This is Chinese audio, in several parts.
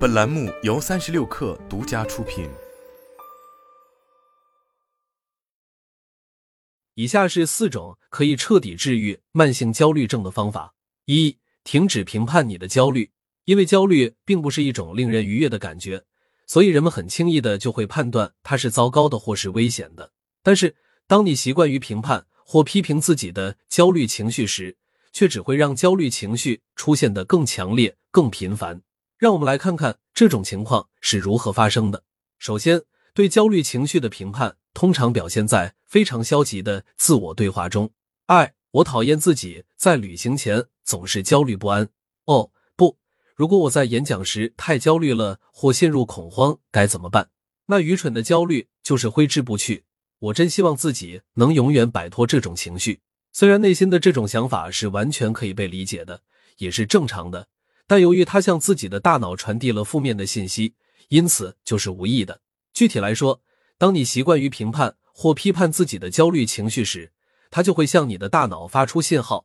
本栏目由三十六氪独家出品。以下是四种可以彻底治愈慢性焦虑症的方法：一、停止评判你的焦虑，因为焦虑并不是一种令人愉悦的感觉，所以人们很轻易的就会判断它是糟糕的或是危险的。但是，当你习惯于评判或批评自己的焦虑情绪时，却只会让焦虑情绪出现的更强烈、更频繁。让我们来看看这种情况是如何发生的。首先，对焦虑情绪的评判通常表现在非常消极的自我对话中。二，我讨厌自己在旅行前总是焦虑不安。哦，不，如果我在演讲时太焦虑了或陷入恐慌，该怎么办？那愚蠢的焦虑就是挥之不去。我真希望自己能永远摆脱这种情绪。虽然内心的这种想法是完全可以被理解的，也是正常的。但由于他向自己的大脑传递了负面的信息，因此就是无意的。具体来说，当你习惯于评判或批判自己的焦虑情绪时，它就会向你的大脑发出信号：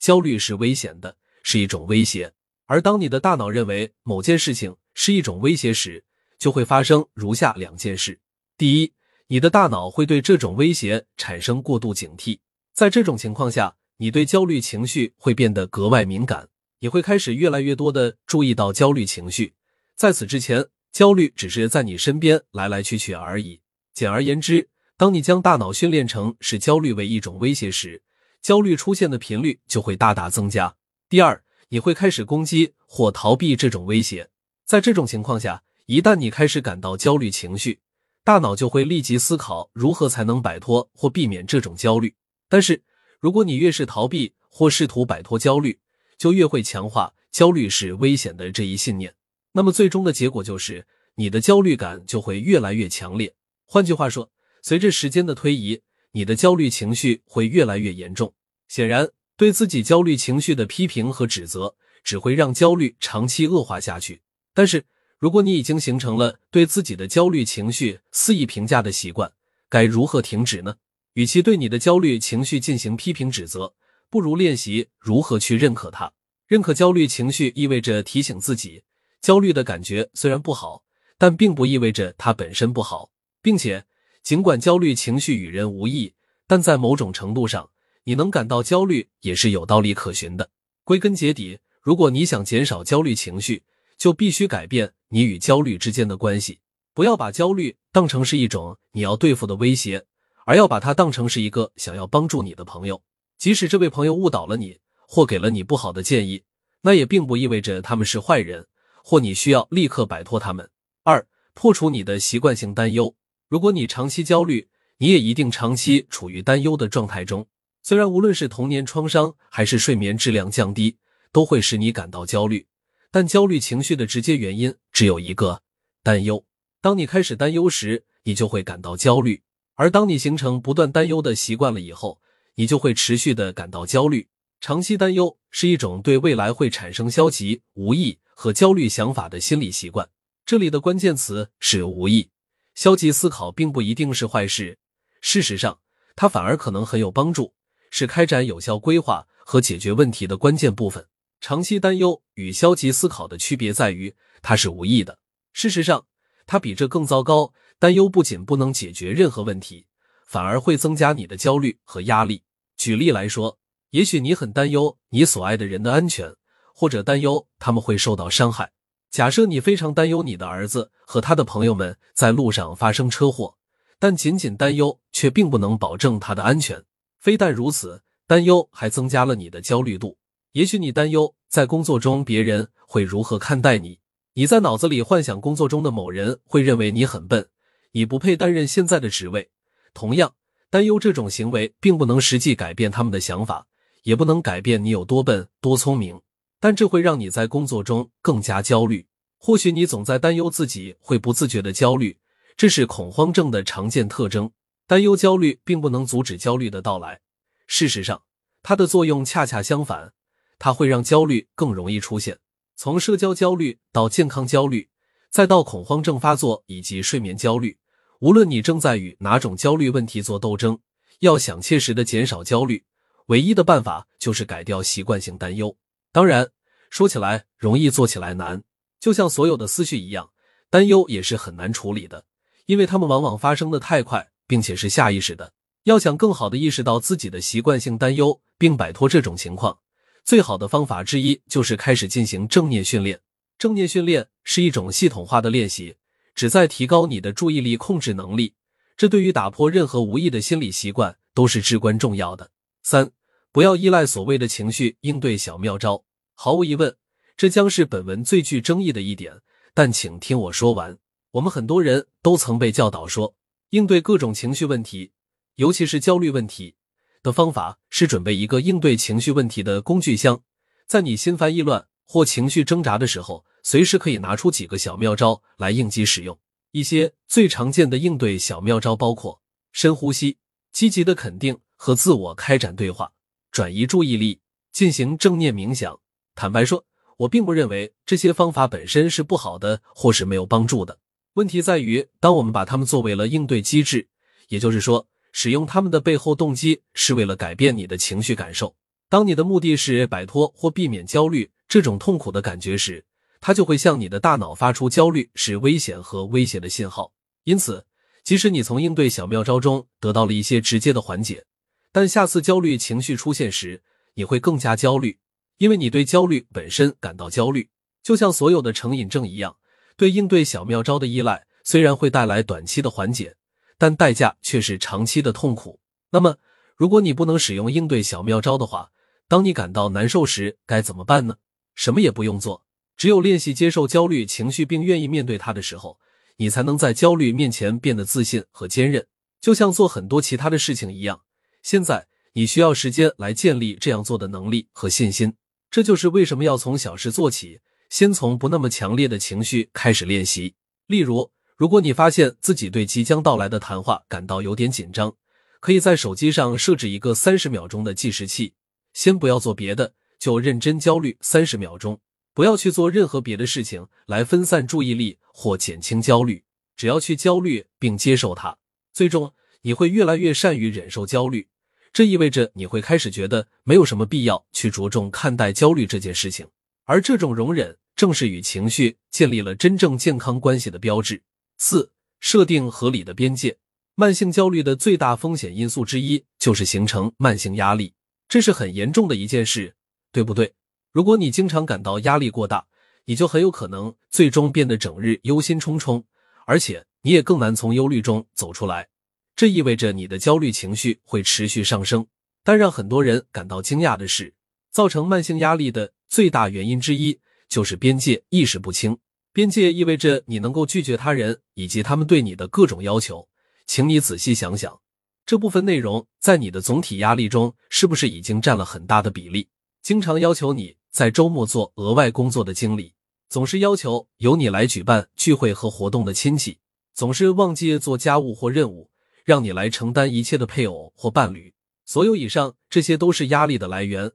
焦虑是危险的，是一种威胁。而当你的大脑认为某件事情是一种威胁时，就会发生如下两件事：第一，你的大脑会对这种威胁产生过度警惕，在这种情况下，你对焦虑情绪会变得格外敏感。你会开始越来越多的注意到焦虑情绪，在此之前，焦虑只是在你身边来来去去而已。简而言之，当你将大脑训练成视焦虑为一种威胁时，焦虑出现的频率就会大大增加。第二，你会开始攻击或逃避这种威胁。在这种情况下，一旦你开始感到焦虑情绪，大脑就会立即思考如何才能摆脱或避免这种焦虑。但是，如果你越是逃避或试图摆脱焦虑，就越会强化焦虑是危险的这一信念，那么最终的结果就是你的焦虑感就会越来越强烈。换句话说，随着时间的推移，你的焦虑情绪会越来越严重。显然，对自己焦虑情绪的批评和指责只会让焦虑长期恶化下去。但是，如果你已经形成了对自己的焦虑情绪肆意评价的习惯，该如何停止呢？与其对你的焦虑情绪进行批评指责。不如练习如何去认可它。认可焦虑情绪意味着提醒自己，焦虑的感觉虽然不好，但并不意味着它本身不好，并且尽管焦虑情绪与人无异，但在某种程度上，你能感到焦虑也是有道理可循的。归根结底，如果你想减少焦虑情绪，就必须改变你与焦虑之间的关系。不要把焦虑当成是一种你要对付的威胁，而要把它当成是一个想要帮助你的朋友。即使这位朋友误导了你，或给了你不好的建议，那也并不意味着他们是坏人，或你需要立刻摆脱他们。二、破除你的习惯性担忧。如果你长期焦虑，你也一定长期处于担忧的状态中。虽然无论是童年创伤还是睡眠质量降低，都会使你感到焦虑，但焦虑情绪的直接原因只有一个：担忧。当你开始担忧时，你就会感到焦虑，而当你形成不断担忧的习惯了以后。你就会持续的感到焦虑，长期担忧是一种对未来会产生消极、无意和焦虑想法的心理习惯。这里的关键词是无意。消极思考并不一定是坏事，事实上，它反而可能很有帮助，是开展有效规划和解决问题的关键部分。长期担忧与消极思考的区别在于，它是无意的。事实上，它比这更糟糕。担忧不仅不能解决任何问题。反而会增加你的焦虑和压力。举例来说，也许你很担忧你所爱的人的安全，或者担忧他们会受到伤害。假设你非常担忧你的儿子和他的朋友们在路上发生车祸，但仅仅担忧却并不能保证他的安全。非但如此，担忧还增加了你的焦虑度。也许你担忧在工作中别人会如何看待你，你在脑子里幻想工作中的某人会认为你很笨，你不配担任现在的职位。同样，担忧这种行为并不能实际改变他们的想法，也不能改变你有多笨、多聪明，但这会让你在工作中更加焦虑。或许你总在担忧自己会不自觉的焦虑，这是恐慌症的常见特征。担忧、焦虑并不能阻止焦虑的到来，事实上，它的作用恰恰相反，它会让焦虑更容易出现。从社交焦虑到健康焦虑，再到恐慌症发作以及睡眠焦虑。无论你正在与哪种焦虑问题做斗争，要想切实的减少焦虑，唯一的办法就是改掉习惯性担忧。当然，说起来容易，做起来难。就像所有的思绪一样，担忧也是很难处理的，因为他们往往发生的太快，并且是下意识的。要想更好的意识到自己的习惯性担忧，并摆脱这种情况，最好的方法之一就是开始进行正念训练。正念训练是一种系统化的练习，旨在提高你的注意力控制能力。这对于打破任何无益的心理习惯都是至关重要的。三，不要依赖所谓的情绪应对小妙招。毫无疑问，这将是本文最具争议的一点。但请听我说完。我们很多人都曾被教导说，应对各种情绪问题。尤其是焦虑问题的方法是准备一个应对情绪问题的工具箱，在你心烦意乱或情绪挣扎的时候，随时可以拿出几个小妙招来应急使用。一些最常见的应对小妙招包括深呼吸、积极的肯定和自我开展对话、转移注意力、进行正念冥想。坦白说，我并不认为这些方法本身是不好的或是没有帮助的。问题在于，当我们把它们作为了应对机制，也就是说。使用他们的背后动机是为了改变你的情绪感受。当你的目的是摆脱或避免焦虑这种痛苦的感觉时，它就会向你的大脑发出焦虑是危险和威胁的信号。因此，即使你从应对小妙招中得到了一些直接的缓解，但下次焦虑情绪出现时，你会更加焦虑，因为你对焦虑本身感到焦虑。就像所有的成瘾症一样，对应对小妙招的依赖虽然会带来短期的缓解。但代价却是长期的痛苦。那么，如果你不能使用应对小妙招的话，当你感到难受时该怎么办呢？什么也不用做，只有练习接受焦虑情绪并愿意面对它的时候，你才能在焦虑面前变得自信和坚韧。就像做很多其他的事情一样，现在你需要时间来建立这样做的能力和信心。这就是为什么要从小事做起，先从不那么强烈的情绪开始练习。例如。如果你发现自己对即将到来的谈话感到有点紧张，可以在手机上设置一个三十秒钟的计时器。先不要做别的，就认真焦虑三十秒钟。不要去做任何别的事情来分散注意力或减轻焦虑，只要去焦虑并接受它。最终，你会越来越善于忍受焦虑。这意味着你会开始觉得没有什么必要去着重看待焦虑这件事情，而这种容忍正是与情绪建立了真正健康关系的标志。四、设定合理的边界。慢性焦虑的最大风险因素之一就是形成慢性压力，这是很严重的一件事，对不对？如果你经常感到压力过大，你就很有可能最终变得整日忧心忡忡，而且你也更难从忧虑中走出来。这意味着你的焦虑情绪会持续上升。但让很多人感到惊讶的是，造成慢性压力的最大原因之一就是边界意识不清。边界意味着你能够拒绝他人以及他们对你的各种要求，请你仔细想想，这部分内容在你的总体压力中是不是已经占了很大的比例？经常要求你在周末做额外工作的经理，总是要求由你来举办聚会和活动的亲戚，总是忘记做家务或任务，让你来承担一切的配偶或伴侣，所有以上这些都是压力的来源，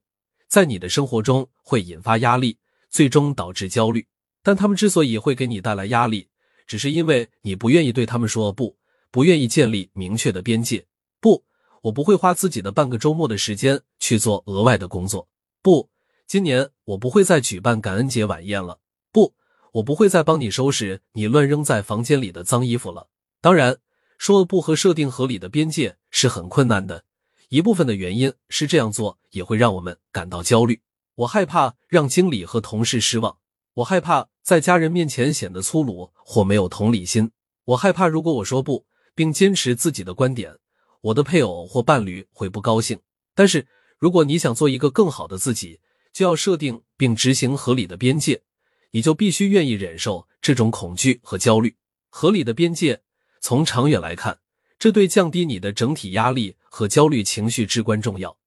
在你的生活中会引发压力，最终导致焦虑。但他们之所以会给你带来压力，只是因为你不愿意对他们说不，不愿意建立明确的边界。不，我不会花自己的半个周末的时间去做额外的工作。不，今年我不会再举办感恩节晚宴了。不，我不会再帮你收拾你乱扔在房间里的脏衣服了。当然，说不和设定合理的边界是很困难的。一部分的原因是这样做也会让我们感到焦虑。我害怕让经理和同事失望。我害怕在家人面前显得粗鲁或没有同理心。我害怕如果我说不，并坚持自己的观点，我的配偶或伴侣会不高兴。但是，如果你想做一个更好的自己，就要设定并执行合理的边界。你就必须愿意忍受这种恐惧和焦虑。合理的边界，从长远来看，这对降低你的整体压力和焦虑情绪至关重要。